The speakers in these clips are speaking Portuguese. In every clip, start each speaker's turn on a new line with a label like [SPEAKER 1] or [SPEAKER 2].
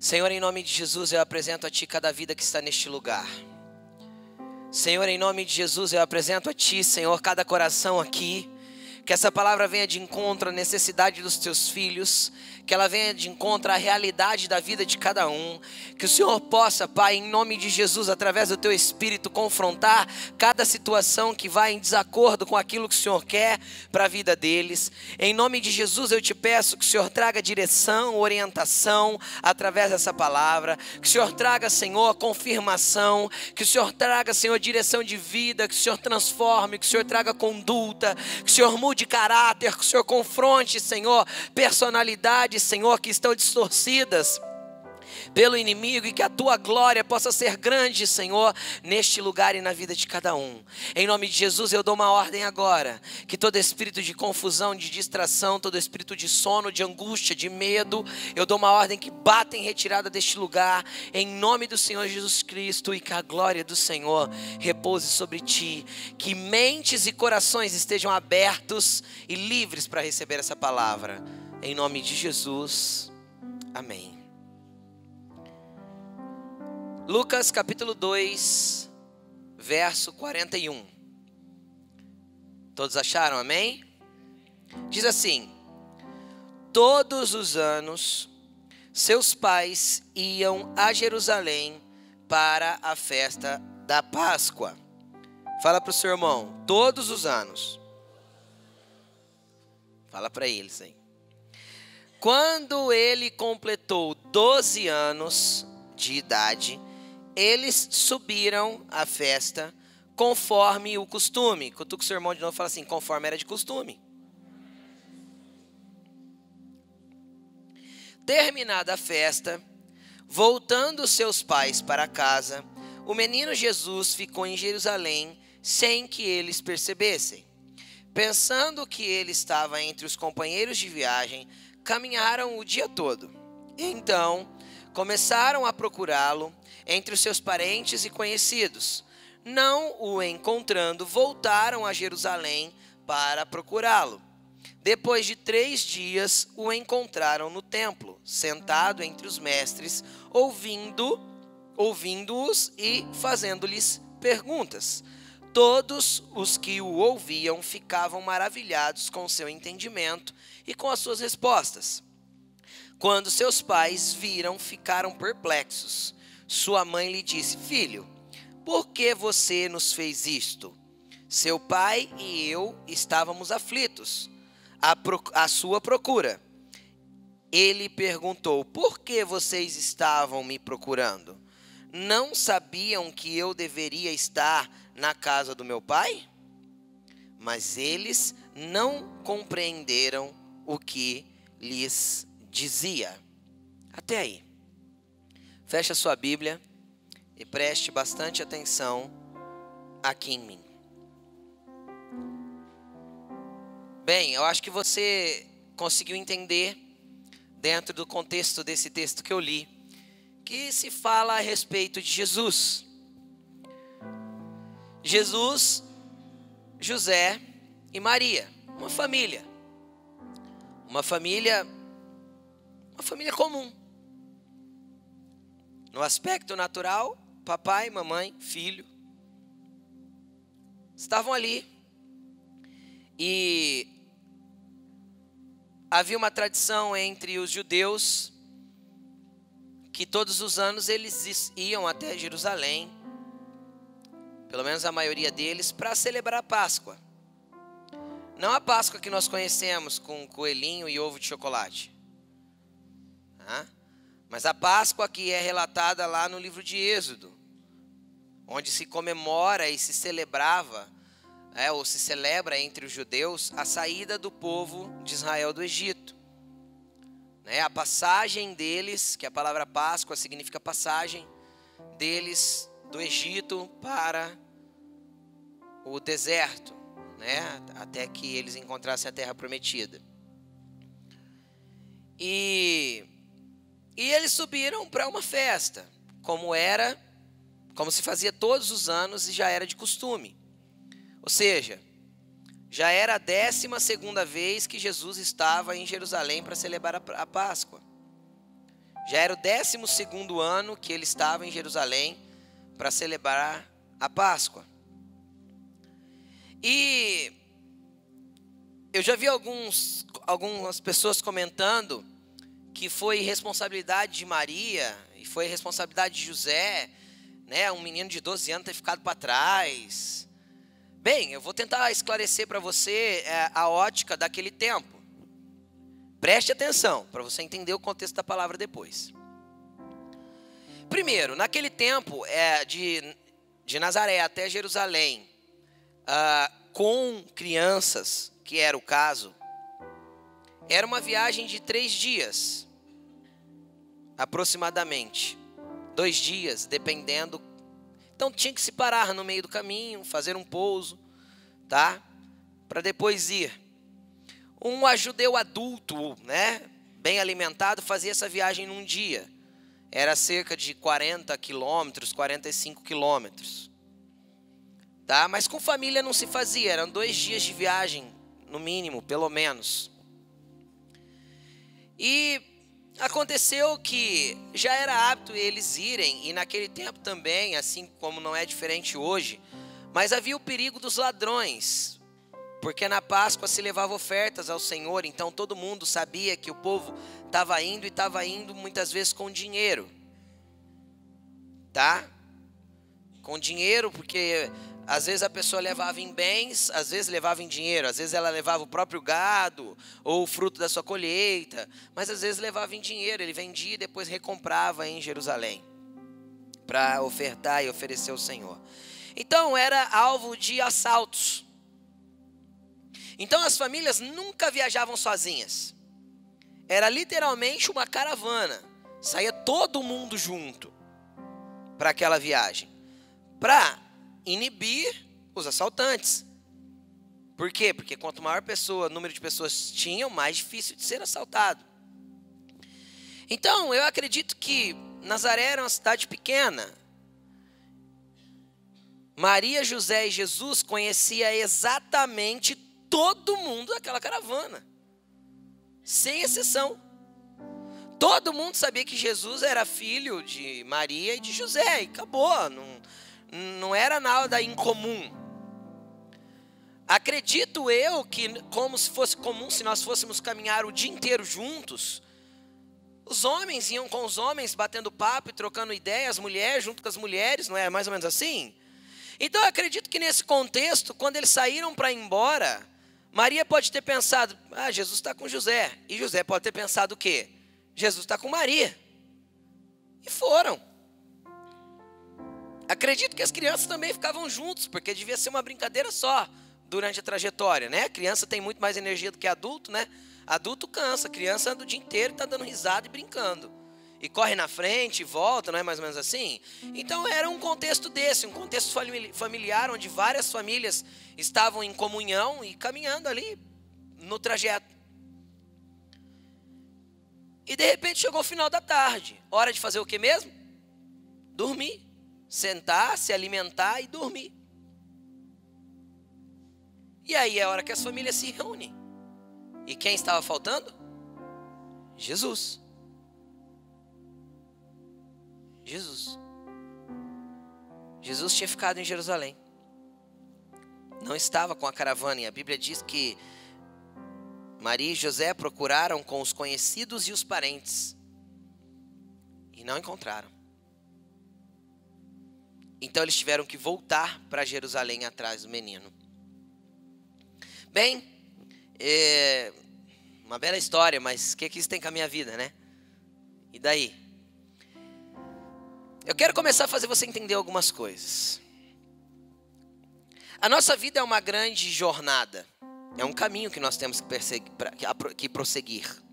[SPEAKER 1] Senhor, em nome de Jesus, eu apresento a Ti cada vida que está neste lugar. Senhor, em nome de Jesus, eu apresento a Ti, Senhor, cada coração aqui. Que essa palavra venha de encontro à necessidade dos teus filhos, que ela venha de encontro à realidade da vida de cada um. Que o Senhor possa, Pai, em nome de Jesus, através do teu espírito, confrontar cada situação que vai em desacordo com aquilo que o Senhor quer para a vida deles. Em nome de Jesus, eu te peço que o Senhor traga direção, orientação através dessa palavra. Que o Senhor traga, Senhor, confirmação. Que o Senhor traga, Senhor, direção de vida. Que o Senhor transforme. Que o Senhor traga conduta. Que o Senhor mude caráter. Que o Senhor confronte, Senhor, personalidade Senhor, que estão distorcidas pelo inimigo e que a tua glória possa ser grande, Senhor, neste lugar e na vida de cada um. Em nome de Jesus, eu dou uma ordem agora: que todo espírito de confusão, de distração, todo espírito de sono, de angústia, de medo, eu dou uma ordem que bata em retirada deste lugar, em nome do Senhor Jesus Cristo, e que a glória do Senhor repouse sobre ti, que mentes e corações estejam abertos e livres para receber essa palavra. Em nome de Jesus. Amém. Lucas capítulo 2, verso 41. Todos acharam, amém? Diz assim: Todos os anos, seus pais iam a Jerusalém para a festa da Páscoa. Fala para o seu irmão, todos os anos. Fala para eles, hein? Quando ele completou 12 anos de idade, eles subiram à festa conforme o costume. Cutuca seu irmão de novo fala assim: conforme era de costume. Terminada a festa, voltando seus pais para casa, o menino Jesus ficou em Jerusalém sem que eles percebessem. Pensando que ele estava entre os companheiros de viagem, caminharam o dia todo. Então, começaram a procurá-lo entre os seus parentes e conhecidos. Não o encontrando, voltaram a Jerusalém para procurá-lo. Depois de três dias, o encontraram no templo, sentado entre os mestres, ouvindo, ouvindo-os e fazendo-lhes perguntas. Todos os que o ouviam ficavam maravilhados com seu entendimento e com as suas respostas. Quando seus pais viram, ficaram perplexos. Sua mãe lhe disse: Filho, por que você nos fez isto? Seu pai e eu estávamos aflitos, à, à sua procura. Ele perguntou: Por que vocês estavam me procurando? Não sabiam que eu deveria estar na casa do meu pai? Mas eles não compreenderam o que lhes dizia. Até aí. Feche a sua Bíblia e preste bastante atenção aqui em mim. Bem, eu acho que você conseguiu entender, dentro do contexto desse texto que eu li, que se fala a respeito de Jesus. Jesus, José e Maria, uma família. Uma família uma família comum. No aspecto natural, papai, mamãe, filho estavam ali. E havia uma tradição entre os judeus que todos os anos eles iam até Jerusalém, pelo menos a maioria deles, para celebrar a Páscoa. Não a Páscoa que nós conhecemos com coelhinho e ovo de chocolate. Mas a Páscoa que é relatada lá no livro de Êxodo, onde se comemora e se celebrava, é, ou se celebra entre os judeus, a saída do povo de Israel do Egito. Né, a passagem deles, que a palavra Páscoa significa passagem, deles do Egito para o deserto né? Até que eles encontrassem a terra prometida. E e eles subiram para uma festa, como era, como se fazia todos os anos e já era de costume. Ou seja, já era a décima segunda vez que Jesus estava em Jerusalém para celebrar a Páscoa. Já era o 12 ano que ele estava em Jerusalém para celebrar a Páscoa. E eu já vi alguns, algumas pessoas comentando que foi responsabilidade de Maria e foi responsabilidade de José, né, um menino de 12 anos ter ficado para trás. Bem, eu vou tentar esclarecer para você é, a ótica daquele tempo. Preste atenção para você entender o contexto da palavra depois. Primeiro, naquele tempo é, de, de Nazaré até Jerusalém, ah, com crianças, que era o caso, era uma viagem de três dias, aproximadamente. Dois dias, dependendo. Então tinha que se parar no meio do caminho, fazer um pouso, tá? Para depois ir. Um judeu adulto, né, bem alimentado, fazia essa viagem num dia. Era cerca de 40 quilômetros, 45 quilômetros. Tá? Mas com família não se fazia, eram dois dias de viagem, no mínimo, pelo menos. E aconteceu que já era hábito eles irem, e naquele tempo também, assim como não é diferente hoje, mas havia o perigo dos ladrões, porque na Páscoa se levava ofertas ao Senhor, então todo mundo sabia que o povo estava indo e estava indo muitas vezes com dinheiro. Tá? Com dinheiro, porque às vezes a pessoa levava em bens, às vezes levava em dinheiro, às vezes ela levava o próprio gado ou o fruto da sua colheita, mas às vezes levava em dinheiro, ele vendia e depois recomprava em Jerusalém para ofertar e oferecer ao Senhor. Então era alvo de assaltos. Então as famílias nunca viajavam sozinhas. Era literalmente uma caravana. Saía todo mundo junto para aquela viagem. Para inibir os assaltantes. Por quê? Porque quanto maior pessoa, número de pessoas tinham, mais difícil de ser assaltado. Então, eu acredito que Nazaré era uma cidade pequena. Maria, José e Jesus conhecia exatamente todo mundo daquela caravana, sem exceção. Todo mundo sabia que Jesus era filho de Maria e de José, e acabou, não, não era nada incomum. Acredito eu que, como se fosse comum, se nós fôssemos caminhar o dia inteiro juntos, os homens iam com os homens batendo papo e trocando ideias, as mulheres junto com as mulheres, não é mais ou menos assim? Então eu acredito que nesse contexto, quando eles saíram para ir embora, Maria pode ter pensado, ah, Jesus está com José. E José pode ter pensado o quê? Jesus está com Maria. E foram. Acredito que as crianças também ficavam juntos, porque devia ser uma brincadeira só durante a trajetória, né? A criança tem muito mais energia do que adulto, né? Adulto cansa, criança anda o dia inteiro, está dando risada e brincando. E corre na frente, volta, não é mais ou menos assim? Então era um contexto desse, um contexto familiar, onde várias famílias estavam em comunhão e caminhando ali no trajeto. E de repente chegou o final da tarde. Hora de fazer o que mesmo? Dormir. Sentar, se alimentar e dormir. E aí é a hora que as famílias se reúnem. E quem estava faltando? Jesus. Jesus. Jesus tinha ficado em Jerusalém não estava com a caravana. E a Bíblia diz que Maria e José procuraram com os conhecidos e os parentes e não encontraram. Então eles tiveram que voltar para Jerusalém atrás do menino. Bem, é uma bela história, mas o que, que isso tem com a minha vida, né? E daí? Eu quero começar a fazer você entender algumas coisas. A nossa vida é uma grande jornada. É um caminho que nós temos que, que prosseguir.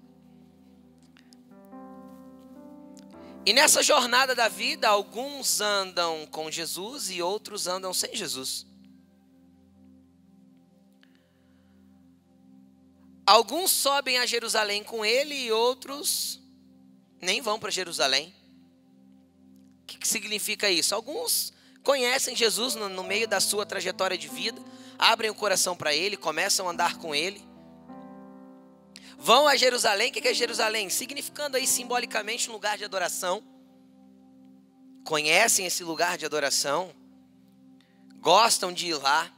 [SPEAKER 1] E nessa jornada da vida, alguns andam com Jesus e outros andam sem Jesus. Alguns sobem a Jerusalém com ele e outros nem vão para Jerusalém. O que, que significa isso? Alguns conhecem Jesus no, no meio da sua trajetória de vida, abrem o coração para Ele, começam a andar com Ele. Vão a Jerusalém, o que é Jerusalém? Significando aí simbolicamente um lugar de adoração. Conhecem esse lugar de adoração, gostam de ir lá.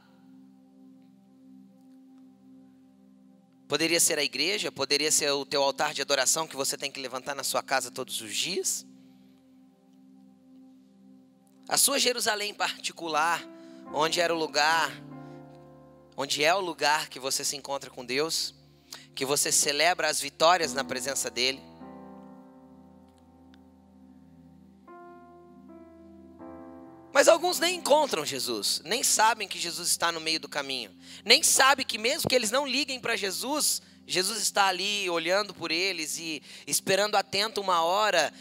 [SPEAKER 1] Poderia ser a igreja, poderia ser o teu altar de adoração que você tem que levantar na sua casa todos os dias. A sua Jerusalém particular, onde era o lugar, onde é o lugar que você se encontra com Deus, que você celebra as vitórias na presença dEle. Mas alguns nem encontram Jesus, nem sabem que Jesus está no meio do caminho, nem sabem que mesmo que eles não liguem para Jesus, Jesus está ali olhando por eles e esperando atento uma hora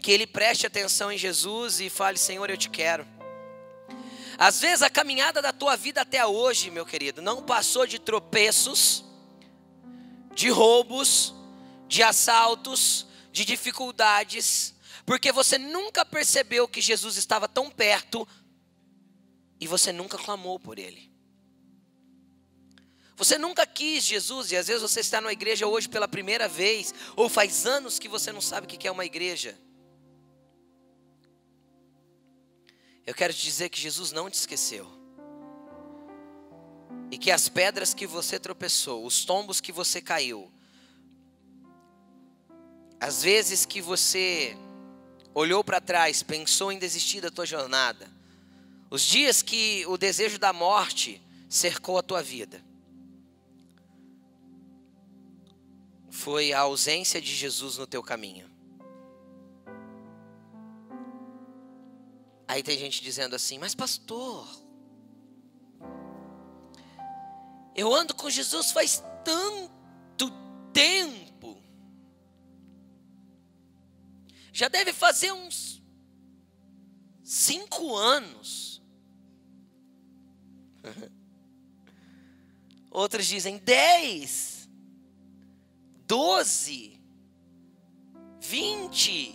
[SPEAKER 1] que ele preste atenção em Jesus e fale: Senhor, eu te quero. Às vezes a caminhada da tua vida até hoje, meu querido, não passou de tropeços, de roubos, de assaltos, de dificuldades, porque você nunca percebeu que Jesus estava tão perto e você nunca clamou por ele. Você nunca quis Jesus e às vezes você está na igreja hoje pela primeira vez, ou faz anos que você não sabe o que é uma igreja. Eu quero te dizer que Jesus não te esqueceu. E que as pedras que você tropeçou, os tombos que você caiu, as vezes que você olhou para trás, pensou em desistir da tua jornada, os dias que o desejo da morte cercou a tua vida, foi a ausência de Jesus no teu caminho. Aí tem gente dizendo assim, mas pastor, eu ando com Jesus faz tanto tempo. Já deve fazer uns cinco anos. Outros dizem dez, doze, vinte.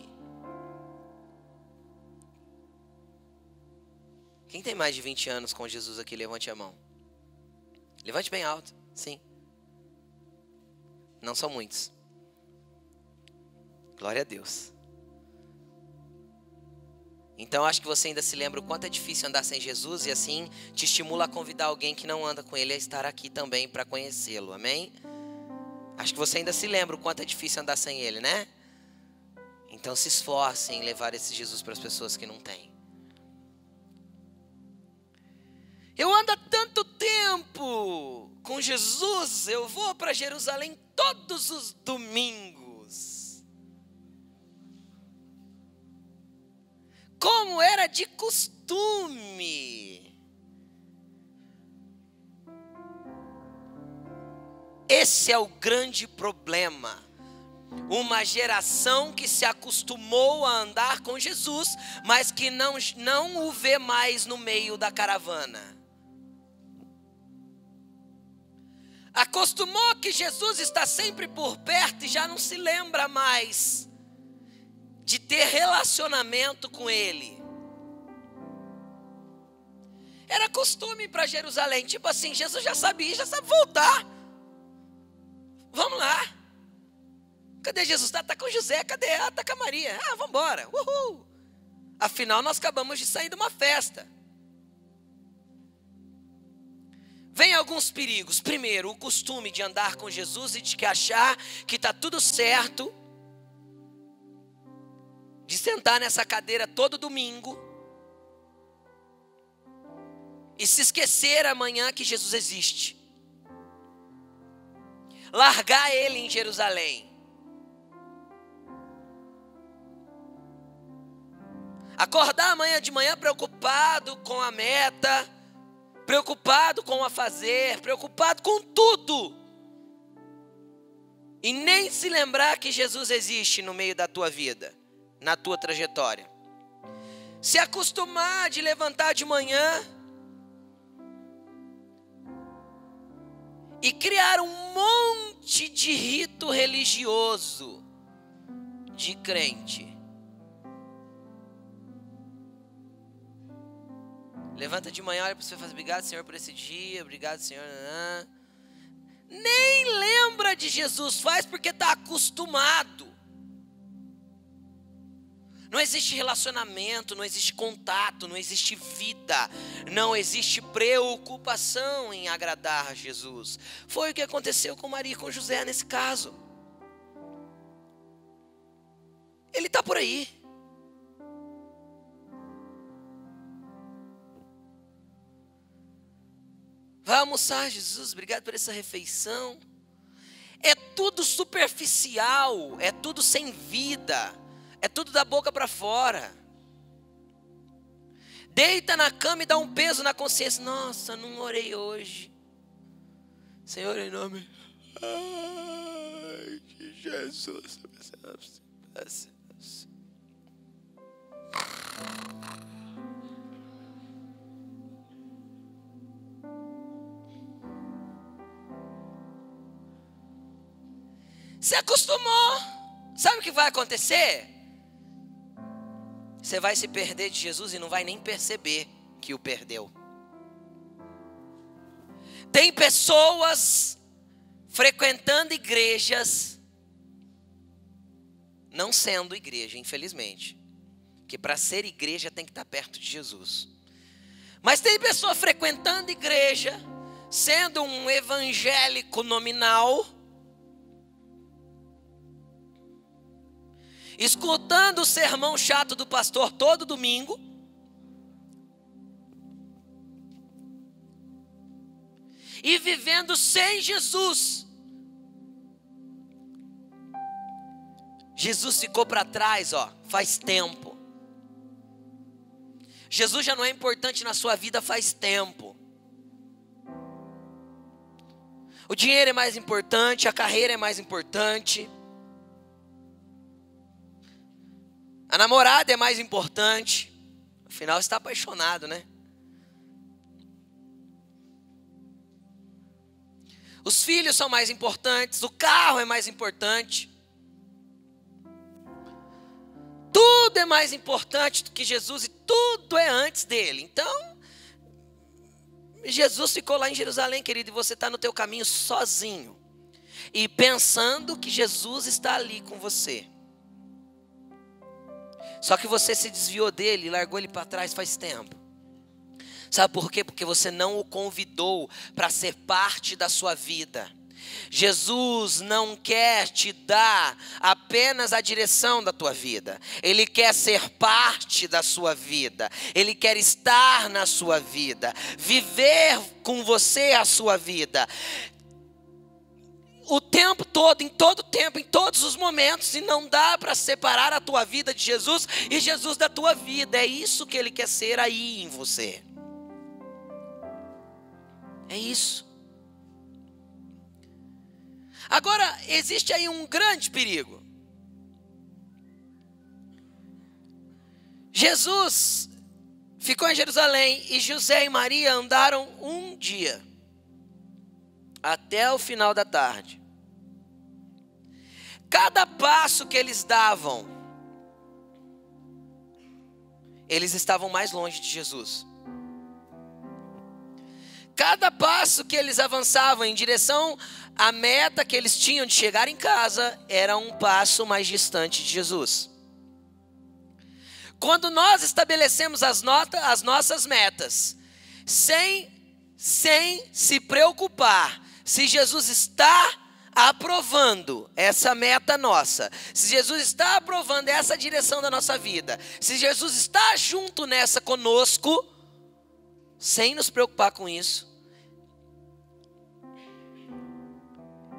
[SPEAKER 1] Quem tem mais de 20 anos com Jesus aqui, levante a mão. Levante bem alto, sim. Não são muitos. Glória a Deus. Então acho que você ainda se lembra o quanto é difícil andar sem Jesus e assim te estimula a convidar alguém que não anda com ele a estar aqui também para conhecê-lo. Amém? Acho que você ainda se lembra o quanto é difícil andar sem ele, né? Então se esforce em levar esse Jesus para as pessoas que não têm. Eu ando há tanto tempo com Jesus, eu vou para Jerusalém todos os domingos. Como era de costume. Esse é o grande problema uma geração que se acostumou a andar com Jesus, mas que não, não o vê mais no meio da caravana. Acostumou que Jesus está sempre por perto e já não se lembra mais de ter relacionamento com Ele. Era costume para Jerusalém, tipo assim, Jesus já sabia, já sabe voltar. Vamos lá. Cadê Jesus? Está tá com José, cadê? Ah, está com a Maria. Ah, vamos embora. Afinal, nós acabamos de sair de uma festa. Vem alguns perigos. Primeiro, o costume de andar com Jesus e de que achar que está tudo certo, de sentar nessa cadeira todo domingo e se esquecer amanhã que Jesus existe. Largar ele em Jerusalém. Acordar amanhã de manhã preocupado com a meta, preocupado com o a fazer, preocupado com tudo. E nem se lembrar que Jesus existe no meio da tua vida, na tua trajetória. Se acostumar de levantar de manhã e criar um monte de rito religioso de crente. Levanta de manhã, olha para você e fala: Obrigado, Senhor, por esse dia. Obrigado, Senhor. Nem lembra de Jesus faz porque está acostumado. Não existe relacionamento, não existe contato, não existe vida, não existe preocupação em agradar a Jesus. Foi o que aconteceu com Maria e com José nesse caso. Ele está por aí. Vai almoçar, Jesus, obrigado por essa refeição. É tudo superficial, é tudo sem vida. É tudo da boca para fora. Deita na cama e dá um peso na consciência. Nossa, não orei hoje. Senhor, em nome Ai, de Jesus. Se acostumou. Sabe o que vai acontecer? Você vai se perder de Jesus e não vai nem perceber que o perdeu. Tem pessoas frequentando igrejas, não sendo igreja, infelizmente. Que para ser igreja tem que estar perto de Jesus. Mas tem pessoa frequentando igreja, sendo um evangélico nominal, escutando o sermão chato do pastor todo domingo, e vivendo sem Jesus. Jesus ficou para trás, ó, faz tempo. Jesus já não é importante na sua vida faz tempo. O dinheiro é mais importante, a carreira é mais importante. A namorada é mais importante. Afinal, está apaixonado, né? Os filhos são mais importantes, o carro é mais importante. Tudo é mais importante do que Jesus e tudo é antes dele. Então, Jesus ficou lá em Jerusalém, querido, e você está no teu caminho sozinho. E pensando que Jesus está ali com você. Só que você se desviou dele, largou ele para trás faz tempo. Sabe por quê? Porque você não o convidou para ser parte da sua vida. Jesus não quer te dar apenas a direção da tua vida, Ele quer ser parte da sua vida, Ele quer estar na sua vida, viver com você a sua vida o tempo todo, em todo tempo, em todos os momentos, e não dá para separar a tua vida de Jesus e Jesus da tua vida. É isso que Ele quer ser aí em você. É isso. Agora, existe aí um grande perigo. Jesus ficou em Jerusalém e José e Maria andaram um dia até o final da tarde. Cada passo que eles davam, eles estavam mais longe de Jesus. Cada passo que eles avançavam em direção à meta que eles tinham de chegar em casa era um passo mais distante de Jesus. Quando nós estabelecemos as, notas, as nossas metas, sem, sem se preocupar se Jesus está aprovando essa meta nossa, se Jesus está aprovando essa direção da nossa vida, se Jesus está junto nessa conosco, sem nos preocupar com isso,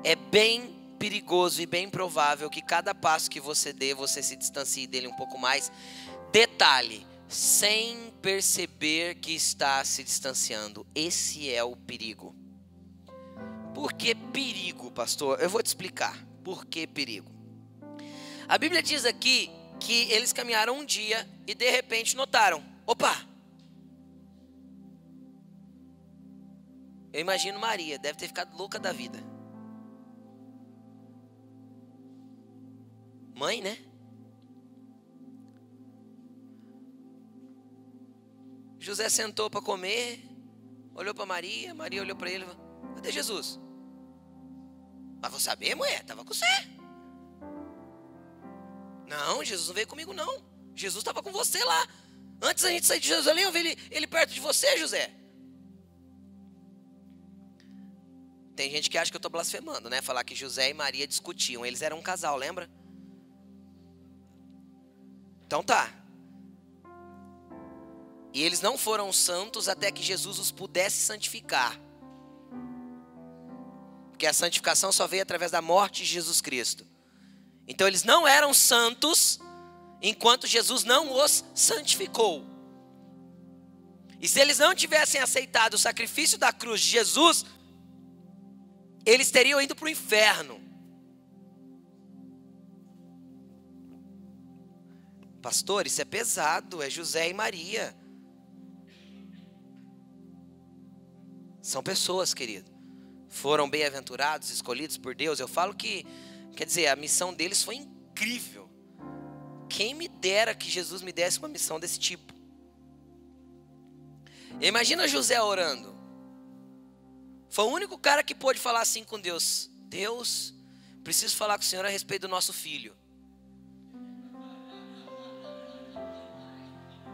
[SPEAKER 1] é bem perigoso e bem provável que cada passo que você dê, você se distancie dele um pouco mais. Detalhe, sem perceber que está se distanciando. Esse é o perigo. Por que perigo, pastor? Eu vou te explicar. Por que perigo? A Bíblia diz aqui que eles caminharam um dia e de repente notaram: opa! Eu imagino Maria, deve ter ficado louca da vida. Mãe, né? José sentou para comer, olhou para Maria, Maria olhou para ele, cadê Jesus? Mas vou saber, mulher, estava com você. Não, Jesus não veio comigo, não. Jesus estava com você lá. Antes a gente sair de Jerusalém, eu vi ele, ele perto de você, José. Tem gente que acha que eu estou blasfemando, né? Falar que José e Maria discutiam. Eles eram um casal, lembra? Então tá. E eles não foram santos até que Jesus os pudesse santificar. Porque a santificação só veio através da morte de Jesus Cristo. Então eles não eram santos enquanto Jesus não os santificou. E se eles não tivessem aceitado o sacrifício da cruz de Jesus, eles teriam ido para o inferno. Pastor, isso é pesado, é José e Maria. São pessoas, querido. Foram bem-aventurados, escolhidos por Deus. Eu falo que, quer dizer, a missão deles foi incrível. Quem me dera que Jesus me desse uma missão desse tipo. Imagina José orando. Foi o único cara que pôde falar assim com Deus: Deus, preciso falar com o Senhor a respeito do nosso filho.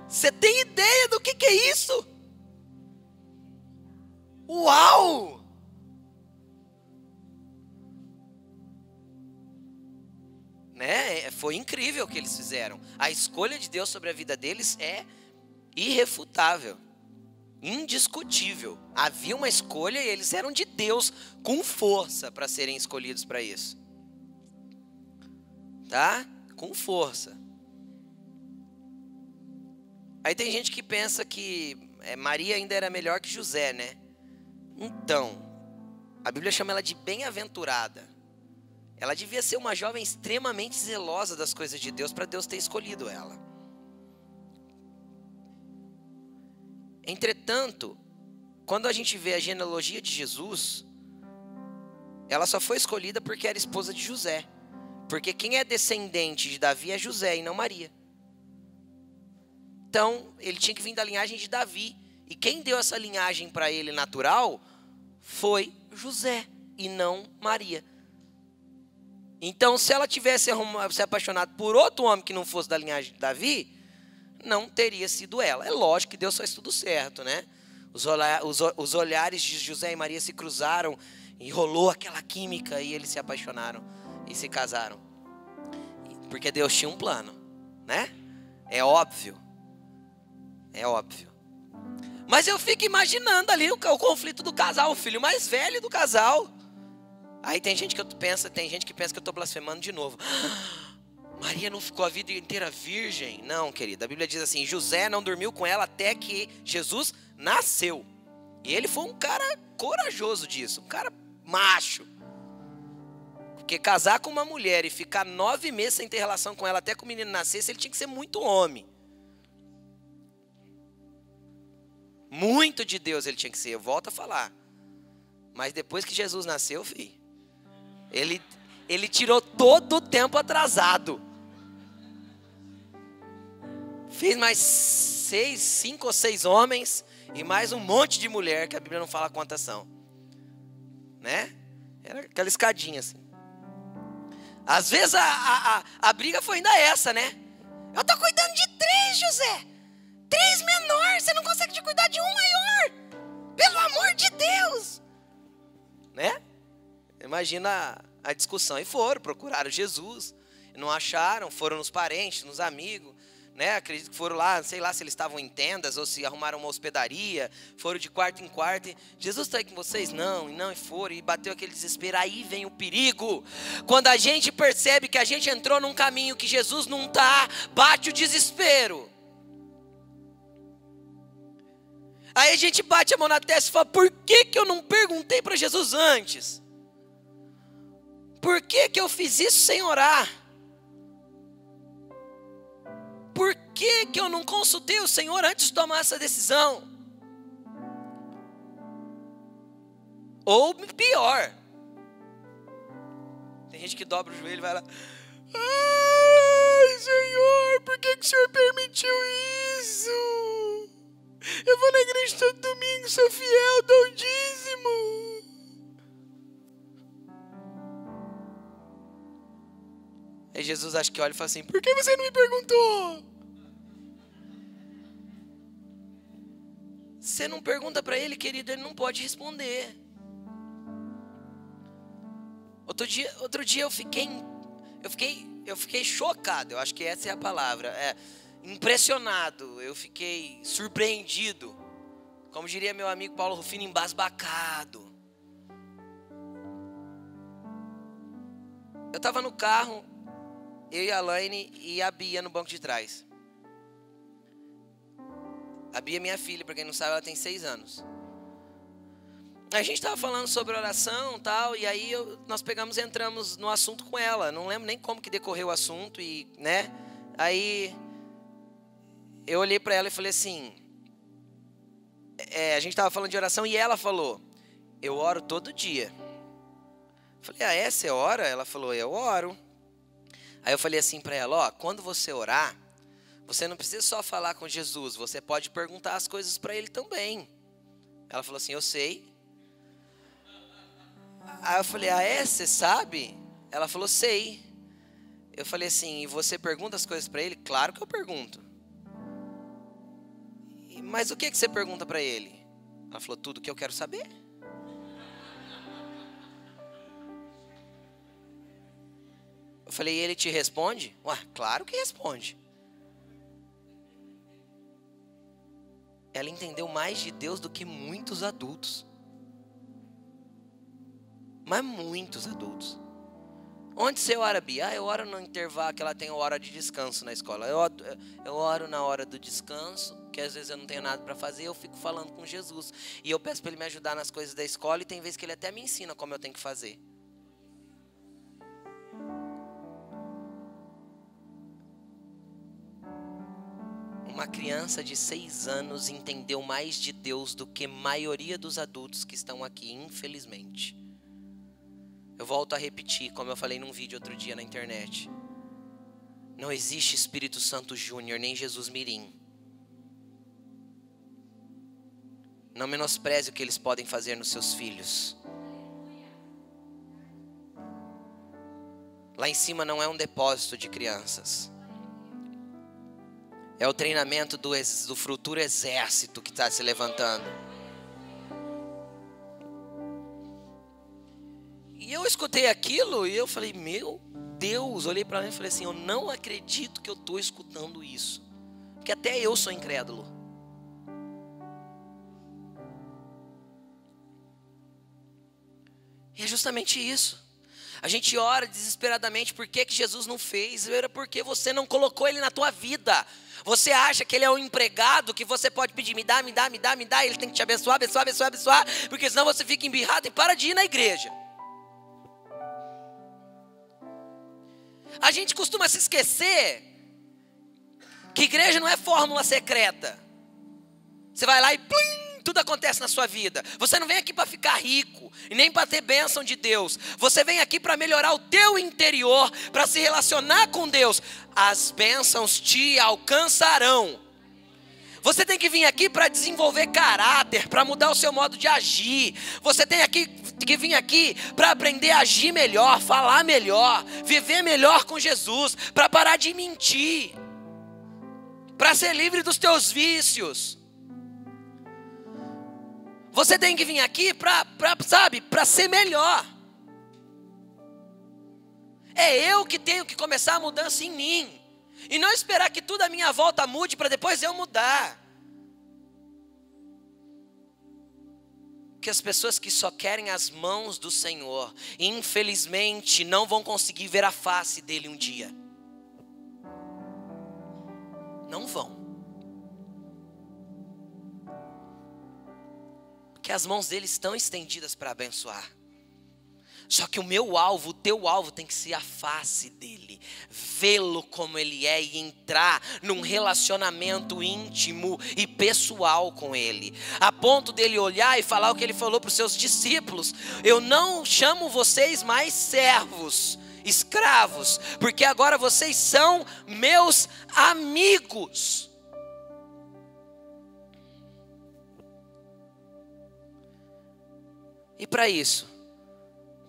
[SPEAKER 1] Você tem ideia do que, que é isso? Uau! Né? Foi incrível o que eles fizeram. A escolha de Deus sobre a vida deles é irrefutável, indiscutível. Havia uma escolha e eles eram de Deus com força para serem escolhidos para isso. Tá? Com força. Aí tem gente que pensa que é, Maria ainda era melhor que José, né? Então, a Bíblia chama ela de bem-aventurada. Ela devia ser uma jovem extremamente zelosa das coisas de Deus para Deus ter escolhido ela. Entretanto, quando a gente vê a genealogia de Jesus, ela só foi escolhida porque era esposa de José. Porque quem é descendente de Davi é José e não Maria. Então, ele tinha que vir da linhagem de Davi. E quem deu essa linhagem para ele natural foi José e não Maria. Então, se ela tivesse se apaixonado por outro homem que não fosse da linhagem de Davi, não teria sido ela. É lógico que Deus faz tudo certo, né? Os, olhar, os, os olhares de José e Maria se cruzaram e rolou aquela química e eles se apaixonaram e se casaram. Porque Deus tinha um plano, né? É óbvio. É óbvio. Mas eu fico imaginando ali o, o, conflito do casal, o filho mais velho do casal. Aí tem gente que pensa, tem gente que pensa que eu estou blasfemando de novo. Maria não ficou a vida inteira virgem? Não, querida. A Bíblia diz assim: José não dormiu com ela até que Jesus nasceu. E ele foi um cara corajoso disso, um cara macho. Porque casar com uma mulher e ficar nove meses sem ter relação com ela até que o menino nascesse, ele tinha que ser muito homem. Muito de Deus ele tinha que ser, eu volto a falar. Mas depois que Jesus nasceu, filho, ele, ele tirou todo o tempo atrasado. Fez mais seis, cinco ou seis homens e mais um monte de mulher, que a Bíblia não fala quantas são. Né? Era aquela escadinha assim. Às vezes a, a, a, a briga foi ainda essa, né? Eu tô cuidando de três, José. Três menores, você não consegue te cuidar de um maior. Pelo amor de Deus. Né? Imagina a, discussão. E foram, procuraram Jesus. Não acharam, foram nos parentes, nos amigos. Né? Acredito que foram lá, sei lá se eles estavam em tendas ou se arrumaram uma hospedaria, foram de quarto em quarto. E, Jesus está aí com vocês? Não, e não, e foram, e bateu aquele desespero. Aí vem o perigo. Quando a gente percebe que a gente entrou num caminho que Jesus não está, bate o desespero. Aí a gente bate a mão na testa e fala: por que, que eu não perguntei para Jesus antes? Por que, que eu fiz isso sem orar? Por que, que eu não consultei o Senhor antes de tomar essa decisão? Ou pior, tem gente que dobra o joelho e vai lá. Ai, Senhor, por que, que o Senhor permitiu isso? Eu vou na igreja todo domingo, sou fiel, dou dízimo. Aí Jesus acho que olha e fala assim: Por que você não me perguntou? Você não pergunta para ele, querido, ele não pode responder. Outro dia, outro dia eu fiquei, eu fiquei, eu fiquei chocado. Eu acho que essa é a palavra. É impressionado. Eu fiquei surpreendido. Como diria meu amigo Paulo Rufino, embasbacado. Eu estava no carro, eu e a Laine e a Bia no banco de trás. A Bia é minha filha, para quem não sabe, ela tem seis anos. A gente estava falando sobre oração tal, e aí eu, nós pegamos e entramos no assunto com ela. Não lembro nem como que decorreu o assunto, e, né? Aí eu olhei para ela e falei assim: é, a gente estava falando de oração e ela falou: Eu oro todo dia. Falei: Ah, é? Você ora? Ela falou: Eu oro. Aí eu falei assim para ela: Ó, quando você orar, você não precisa só falar com Jesus, você pode perguntar as coisas para ele também. Ela falou assim: Eu sei. Aí eu falei: Ah, é? Você sabe? Ela falou: Sei. Eu falei assim: E você pergunta as coisas para ele? Claro que eu pergunto. Mas o que, que você pergunta para ele? Ela falou: Tudo que eu quero saber. Eu falei: Ele te responde? Ué, claro que responde. ela entendeu mais de Deus do que muitos adultos. Mas muitos adultos. Onde você ora, Bia? Ah, eu oro no intervalo, que ela tem hora de descanso na escola. Eu, eu oro na hora do descanso, que às vezes eu não tenho nada para fazer, eu fico falando com Jesus. E eu peço para ele me ajudar nas coisas da escola, e tem vezes que ele até me ensina como eu tenho que fazer. Uma criança de seis anos entendeu mais de Deus do que a maioria dos adultos que estão aqui, infelizmente. Eu volto a repetir, como eu falei num vídeo outro dia na internet. Não existe Espírito Santo Júnior nem Jesus Mirim. Não menospreze o que eles podem fazer nos seus filhos. Lá em cima não é um depósito de crianças. É o treinamento do, do futuro exército que está se levantando. E eu escutei aquilo e eu falei, meu Deus, olhei para mim e falei assim, eu não acredito que eu estou escutando isso. Porque até eu sou incrédulo. E é justamente isso. A gente ora desesperadamente por que, que Jesus não fez, era porque você não colocou ele na tua vida. Você acha que ele é um empregado que você pode pedir, me dá, me dá, me dá, me dá, ele tem que te abençoar, abençoar, abençoar, abençoar, porque senão você fica embirrado e para de ir na igreja. A gente costuma se esquecer que igreja não é fórmula secreta. Você vai lá e plim, tudo acontece na sua vida. Você não vem aqui para ficar rico e nem para ter bênção de Deus. Você vem aqui para melhorar o teu interior, para se relacionar com Deus. As bênçãos te alcançarão. Você tem que vir aqui para desenvolver caráter, para mudar o seu modo de agir. Você tem aqui, que vir aqui para aprender a agir melhor, falar melhor, viver melhor com Jesus, para parar de mentir, para ser livre dos teus vícios. Você tem que vir aqui para, sabe, para ser melhor. É eu que tenho que começar a mudança em mim. E não esperar que tudo à minha volta mude para depois eu mudar. Que as pessoas que só querem as mãos do Senhor, infelizmente, não vão conseguir ver a face dele um dia. Não vão. Porque as mãos dele estão estendidas para abençoar. Só que o meu alvo, o teu alvo tem que ser a face dele, vê-lo como ele é e entrar num relacionamento íntimo e pessoal com ele, a ponto dele olhar e falar o que ele falou para os seus discípulos: Eu não chamo vocês mais servos, escravos, porque agora vocês são meus amigos. E para isso,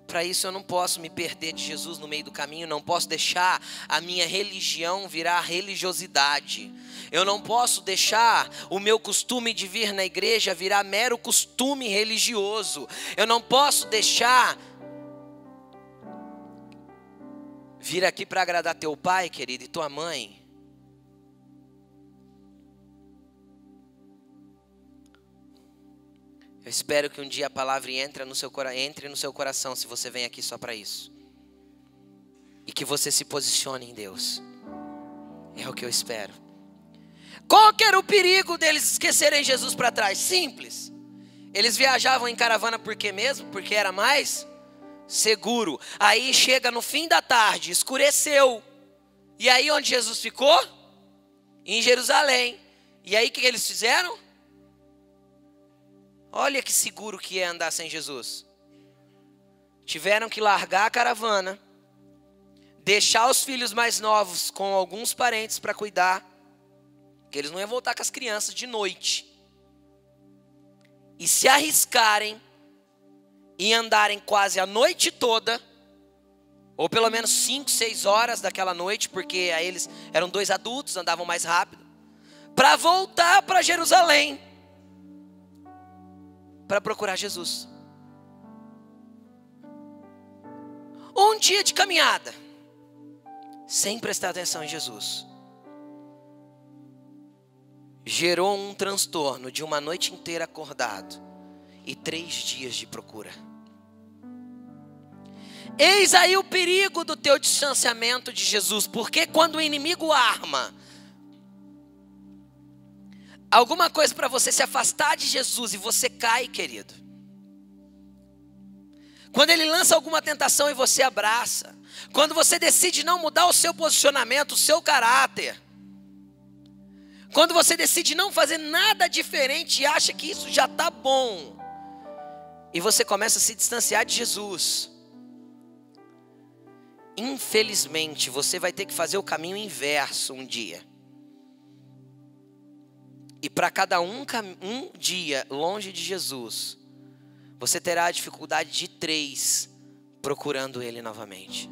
[SPEAKER 1] para isso eu não posso me perder de Jesus no meio do caminho, não posso deixar a minha religião virar religiosidade. Eu não posso deixar o meu costume de vir na igreja virar mero costume religioso. Eu não posso deixar vir aqui para agradar teu pai, querido, e tua mãe. Eu espero que um dia a palavra entre no seu, entre no seu coração se você vem aqui só para isso. E que você se posicione em Deus. É o que eu espero. Qual que era o perigo deles esquecerem Jesus para trás? Simples. Eles viajavam em caravana por quê mesmo? Porque era mais seguro. Aí chega no fim da tarde, escureceu. E aí onde Jesus ficou? Em Jerusalém. E aí o que eles fizeram? Olha que seguro que é andar sem Jesus. Tiveram que largar a caravana, deixar os filhos mais novos com alguns parentes para cuidar, que eles não iam voltar com as crianças de noite. E se arriscarem e andarem quase a noite toda, ou pelo menos 5, 6 horas daquela noite, porque eles eram dois adultos, andavam mais rápido, para voltar para Jerusalém para procurar Jesus. Um dia de caminhada, sem prestar atenção em Jesus, gerou um transtorno de uma noite inteira acordado e três dias de procura. Eis aí o perigo do teu distanciamento de Jesus, porque quando o inimigo arma alguma coisa para você se afastar de Jesus e você cai, querido. Quando ele lança alguma tentação e você abraça. Quando você decide não mudar o seu posicionamento, o seu caráter. Quando você decide não fazer nada diferente e acha que isso já está bom. E você começa a se distanciar de Jesus. Infelizmente, você vai ter que fazer o caminho inverso um dia. E para cada um, um dia longe de Jesus, você terá a dificuldade de três procurando Ele novamente.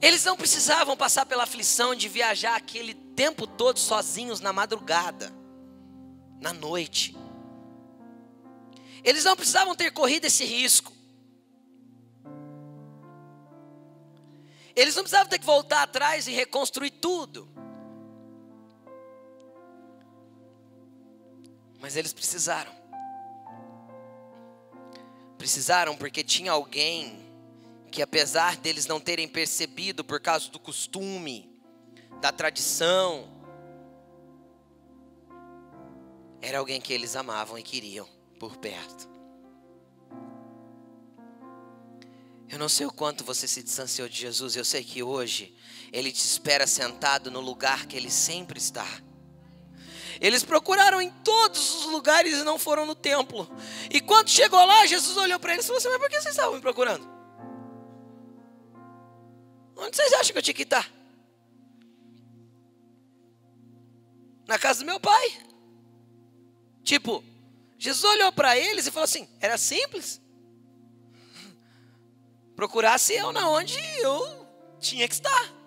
[SPEAKER 1] Eles não precisavam passar pela aflição de viajar aquele tempo todo sozinhos na madrugada, na noite. Eles não precisavam ter corrido esse risco. Eles não precisavam ter que voltar atrás e reconstruir tudo. Mas eles precisaram. Precisaram porque tinha alguém que, apesar deles não terem percebido por causa do costume, da tradição, era alguém que eles amavam e queriam por perto. Eu não sei o quanto você se distanciou de Jesus, eu sei que hoje Ele te espera sentado no lugar que Ele sempre está eles procuraram em todos os lugares e não foram no templo. E quando chegou lá, Jesus olhou para eles e falou assim: Mas por que vocês estavam me procurando? Onde vocês acham que eu tinha que estar? Na casa do meu pai. Tipo, Jesus olhou para eles e falou assim: Era simples. Procurasse eu na onde eu tinha que estar.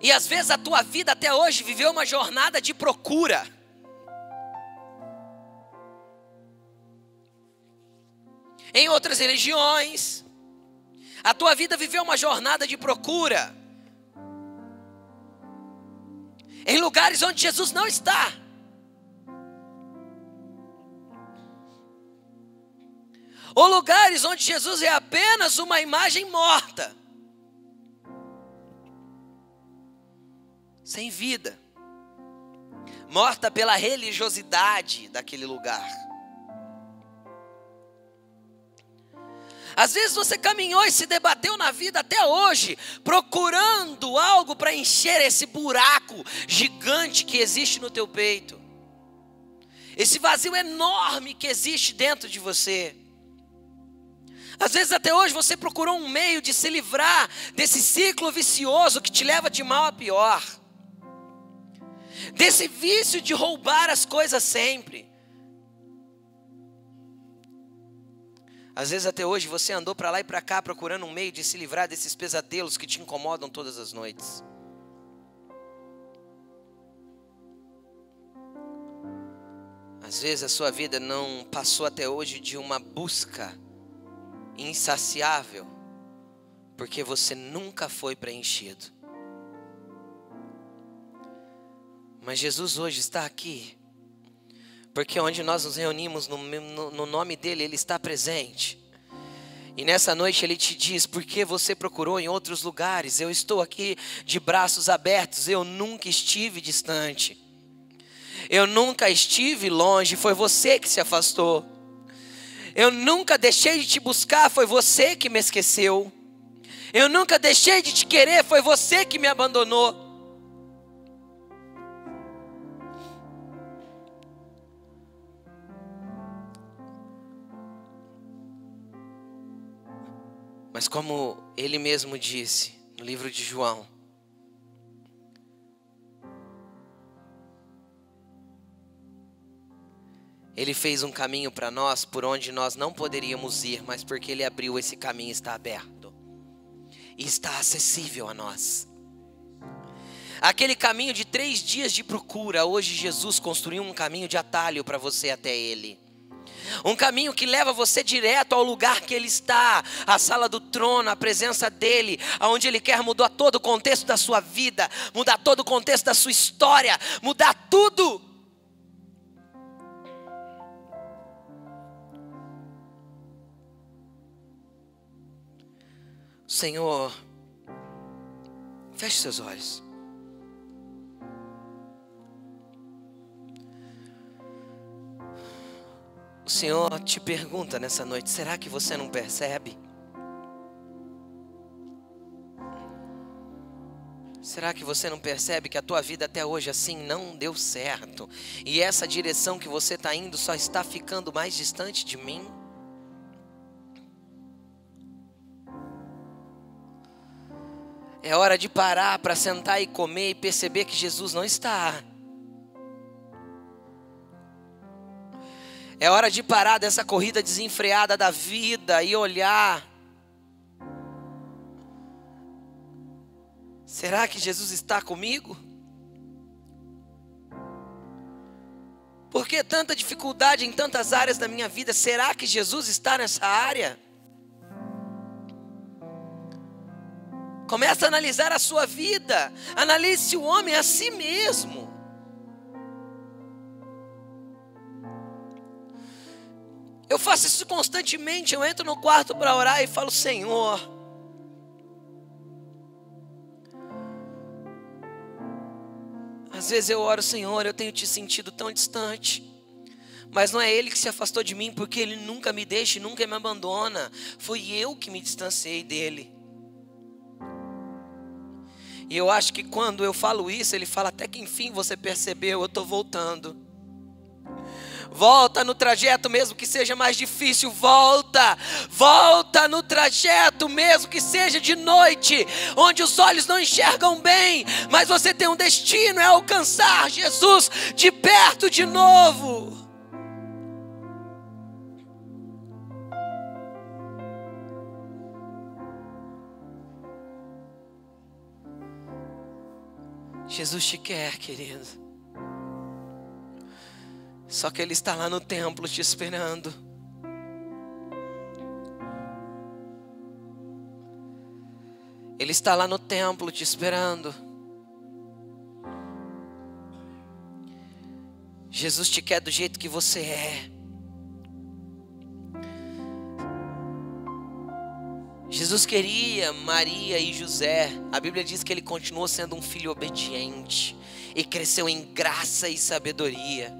[SPEAKER 1] E às vezes a tua vida até hoje viveu uma jornada de procura. Em outras religiões, a tua vida viveu uma jornada de procura. Em lugares onde Jesus não está. Ou lugares onde Jesus é apenas uma imagem morta. Sem vida, morta pela religiosidade daquele lugar. Às vezes você caminhou e se debateu na vida até hoje, procurando algo para encher esse buraco gigante que existe no teu peito. Esse vazio enorme que existe dentro de você. Às vezes até hoje você procurou um meio de se livrar desse ciclo vicioso que te leva de mal a pior desse vício de roubar as coisas sempre. Às vezes até hoje você andou para lá e para cá procurando um meio de se livrar desses pesadelos que te incomodam todas as noites. Às vezes a sua vida não passou até hoje de uma busca insaciável, porque você nunca foi preenchido. Mas Jesus hoje está aqui, porque onde nós nos reunimos no, no, no nome dEle, Ele está presente. E nessa noite Ele te diz: por que você procurou em outros lugares? Eu estou aqui de braços abertos, eu nunca estive distante. Eu nunca estive longe, foi você que se afastou. Eu nunca deixei de te buscar, foi você que me esqueceu. Eu nunca deixei de te querer, foi você que me abandonou. Mas como ele mesmo disse no livro de João, Ele fez um caminho para nós por onde nós não poderíamos ir, mas porque Ele abriu esse caminho está aberto e está acessível a nós. Aquele caminho de três dias de procura, hoje Jesus construiu um caminho de atalho para você até Ele. Um caminho que leva você direto ao lugar que Ele está, a sala do trono, a presença dEle, aonde Ele quer mudar todo o contexto da sua vida, mudar todo o contexto da sua história, mudar tudo. Senhor, feche seus olhos. O Senhor te pergunta nessa noite: será que você não percebe? Será que você não percebe que a tua vida até hoje assim não deu certo? E essa direção que você está indo só está ficando mais distante de mim? É hora de parar para sentar e comer e perceber que Jesus não está. É hora de parar dessa corrida desenfreada da vida e olhar. Será que Jesus está comigo? Por que tanta dificuldade em tantas áreas da minha vida? Será que Jesus está nessa área? Começa a analisar a sua vida. Analise se o homem a si mesmo. Eu faço isso constantemente. Eu entro no quarto para orar e falo: Senhor, às vezes eu oro, Senhor, eu tenho te sentido tão distante. Mas não é Ele que se afastou de mim, porque Ele nunca me deixa e nunca me abandona. Foi eu que me distanciei dele. E eu acho que quando eu falo isso, Ele fala: até que enfim você percebeu, eu estou voltando. Volta no trajeto, mesmo que seja mais difícil. Volta, volta no trajeto, mesmo que seja de noite, onde os olhos não enxergam bem, mas você tem um destino: é alcançar Jesus de perto de novo. Jesus te quer, querido. Só que Ele está lá no templo te esperando. Ele está lá no templo te esperando. Jesus te quer do jeito que você é. Jesus queria Maria e José. A Bíblia diz que ele continuou sendo um filho obediente e cresceu em graça e sabedoria.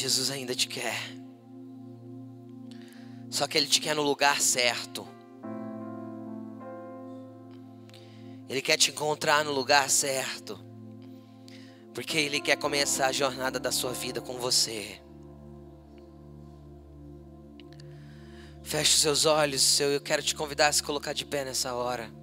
[SPEAKER 1] Jesus ainda te quer. Só que Ele te quer no lugar certo. Ele quer te encontrar no lugar certo. Porque Ele quer começar a jornada da sua vida com você. Feche os seus olhos, eu quero te convidar a se colocar de pé nessa hora.